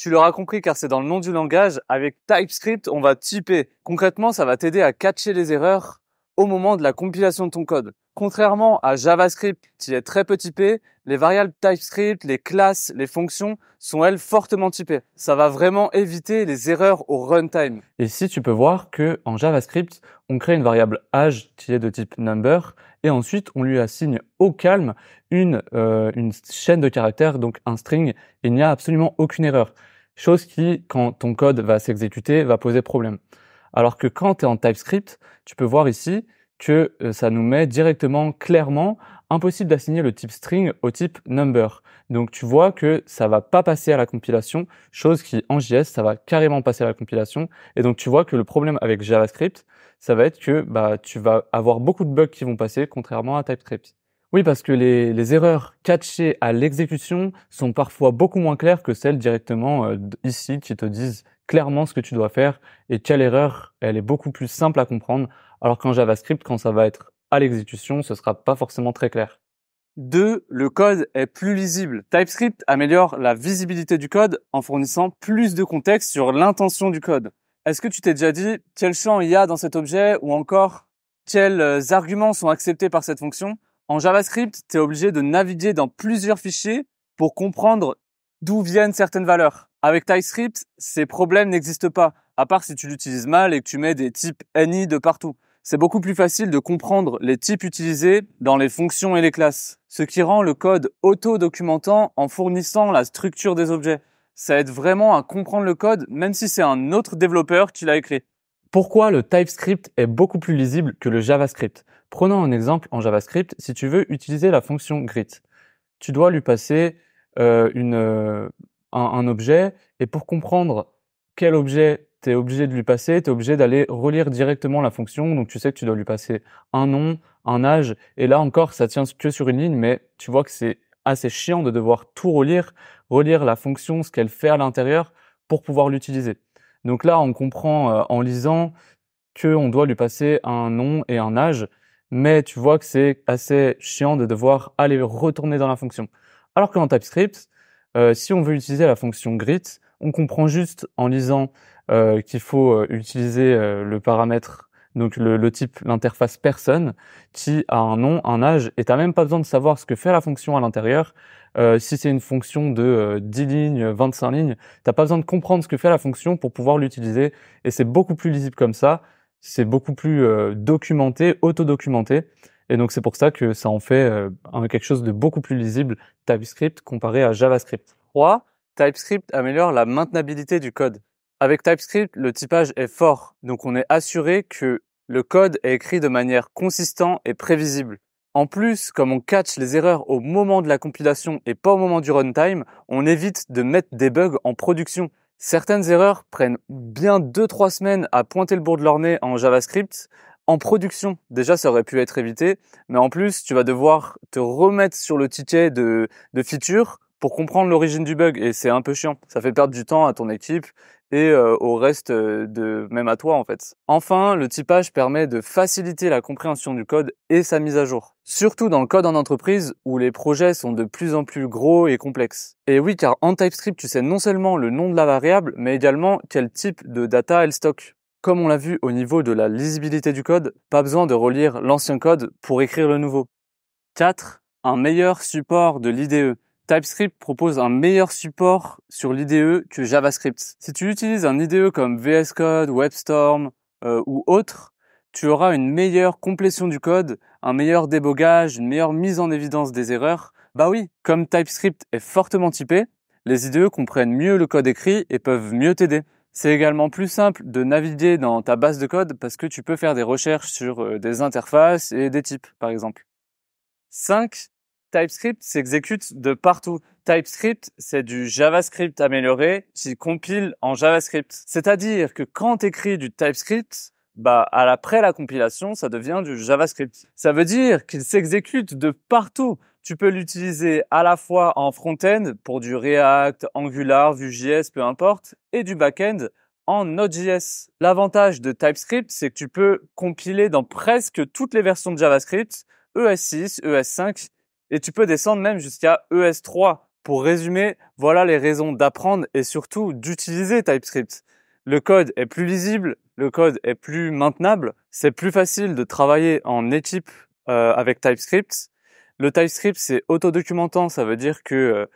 Tu l'auras compris car c'est dans le nom du langage. Avec TypeScript, on va typer. Concrètement, ça va t'aider à catcher les erreurs au moment de la compilation de ton code. Contrairement à JavaScript qui est très peu typé, les variables TypeScript, les classes, les fonctions sont elles fortement typées. Ça va vraiment éviter les erreurs au runtime. Et si tu peux voir que en JavaScript, on crée une variable âge qui est de type number et ensuite on lui assigne au calme une, euh, une chaîne de caractères, donc un string, il n'y a absolument aucune erreur. Chose qui, quand ton code va s'exécuter, va poser problème. Alors que quand tu es en TypeScript, tu peux voir ici que euh, ça nous met directement clairement impossible d'assigner le type string au type number. Donc tu vois que ça va pas passer à la compilation, chose qui en JS ça va carrément passer à la compilation. Et donc tu vois que le problème avec JavaScript, ça va être que bah tu vas avoir beaucoup de bugs qui vont passer contrairement à TypeScript. Oui, parce que les, erreurs catchées à l'exécution sont parfois beaucoup moins claires que celles directement euh, ici qui te disent clairement ce que tu dois faire et quelle erreur, elle est beaucoup plus simple à comprendre alors qu'en JavaScript, quand ça va être à l'exécution, ce sera pas forcément très clair. 2. Le code est plus lisible. TypeScript améliore la visibilité du code en fournissant plus de contexte sur l'intention du code. Est-ce que tu t'es déjà dit quel champ il y a dans cet objet ou encore quels euh, arguments sont acceptés par cette fonction? En JavaScript, tu es obligé de naviguer dans plusieurs fichiers pour comprendre d'où viennent certaines valeurs. Avec TypeScript, ces problèmes n'existent pas, à part si tu l'utilises mal et que tu mets des types any de partout c'est beaucoup plus facile de comprendre les types utilisés dans les fonctions et les classes, ce qui rend le code auto-documentant en fournissant la structure des objets. Ça aide vraiment à comprendre le code même si c'est un autre développeur qui l'a écrit. Pourquoi le TypeScript est beaucoup plus lisible que le JavaScript? Prenons un exemple en JavaScript. Si tu veux utiliser la fonction greet, tu dois lui passer euh, une, euh, un objet et pour comprendre quel objet tu es obligé de lui passer, tu es obligé d'aller relire directement la fonction. Donc tu sais que tu dois lui passer un nom, un âge. Et là encore, ça tient que sur une ligne, mais tu vois que c'est assez chiant de devoir tout relire, relire la fonction, ce qu'elle fait à l'intérieur pour pouvoir l'utiliser. Donc là, on comprend euh, en lisant qu'on doit lui passer un nom et un âge, mais tu vois que c'est assez chiant de devoir aller retourner dans la fonction. Alors qu'en TypeScript, euh, si on veut utiliser la fonction greet, on comprend juste en lisant euh, qu'il faut euh, utiliser euh, le paramètre, donc le, type, l'interface personne, qui a un nom, un âge, et tu même pas besoin de savoir ce que fait la fonction à l'intérieur. si c'est une fonction de 10 lignes, 25 lignes, t'as pas besoin de comprendre ce que fait la fonction pour pouvoir l'utiliser, et c'est beaucoup plus lisible comme ça, c'est beaucoup plus documenté, auto-documenté, et donc c'est pour ça que ça en fait quelque chose de beaucoup plus lisible TypeScript comparé à JavaScript. 3. TypeScript améliore la maintenabilité du code. Avec TypeScript, le typage est fort, donc on est assuré que le code est écrit de manière consistante et prévisible. En plus, comme on catch les erreurs au moment de la compilation et pas au moment du runtime, on évite de mettre des bugs en production. Certaines erreurs prennent bien 2-3 semaines à pointer le bout de leur nez en JavaScript. En production, déjà ça aurait pu être évité, mais en plus tu vas devoir te remettre sur le ticket de, de feature pour comprendre l'origine du bug et c'est un peu chiant. Ça fait perdre du temps à ton équipe et euh, au reste euh, de même à toi en fait. Enfin, le typage permet de faciliter la compréhension du code et sa mise à jour. Surtout dans le code en entreprise où les projets sont de plus en plus gros et complexes. Et oui, car en TypeScript, tu sais non seulement le nom de la variable, mais également quel type de data elle stocke. Comme on l'a vu au niveau de la lisibilité du code, pas besoin de relire l'ancien code pour écrire le nouveau. 4. Un meilleur support de l'IDE. TypeScript propose un meilleur support sur l'IDE que JavaScript. Si tu utilises un IDE comme VS Code, WebStorm euh, ou autre, tu auras une meilleure complétion du code, un meilleur débogage, une meilleure mise en évidence des erreurs. Bah oui, comme TypeScript est fortement typé, les IDE comprennent mieux le code écrit et peuvent mieux t'aider. C'est également plus simple de naviguer dans ta base de code parce que tu peux faire des recherches sur euh, des interfaces et des types, par exemple. 5. TypeScript s'exécute de partout. TypeScript, c'est du JavaScript amélioré qui compile en JavaScript. C'est-à-dire que quand tu écris du TypeScript, bah, après la compilation, ça devient du JavaScript. Ça veut dire qu'il s'exécute de partout. Tu peux l'utiliser à la fois en front-end pour du React, Angular, Vue.js, peu importe, et du back-end en Node.js. L'avantage de TypeScript, c'est que tu peux compiler dans presque toutes les versions de JavaScript, ES6, ES5, et tu peux descendre même jusqu'à ES3. Pour résumer, voilà les raisons d'apprendre et surtout d'utiliser TypeScript. Le code est plus lisible, le code est plus maintenable, c'est plus facile de travailler en équipe euh, avec TypeScript. Le TypeScript c'est autodocumentant, ça veut dire que euh,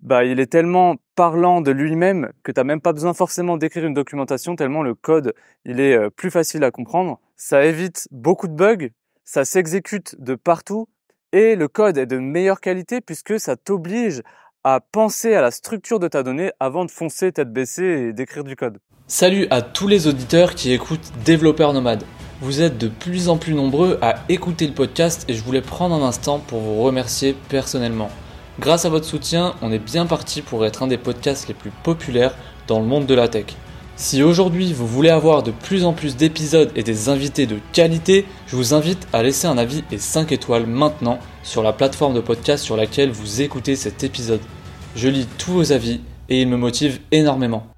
bah il est tellement parlant de lui-même que tu même pas besoin forcément d'écrire une documentation tellement le code il est euh, plus facile à comprendre. Ça évite beaucoup de bugs, ça s'exécute de partout et le code est de meilleure qualité puisque ça t'oblige à penser à la structure de ta donnée avant de foncer tête baissée et d'écrire du code. Salut à tous les auditeurs qui écoutent Développeurs Nomades. Vous êtes de plus en plus nombreux à écouter le podcast et je voulais prendre un instant pour vous remercier personnellement. Grâce à votre soutien, on est bien parti pour être un des podcasts les plus populaires dans le monde de la tech. Si aujourd'hui vous voulez avoir de plus en plus d'épisodes et des invités de qualité, je vous invite à laisser un avis et 5 étoiles maintenant sur la plateforme de podcast sur laquelle vous écoutez cet épisode. Je lis tous vos avis et ils me motivent énormément.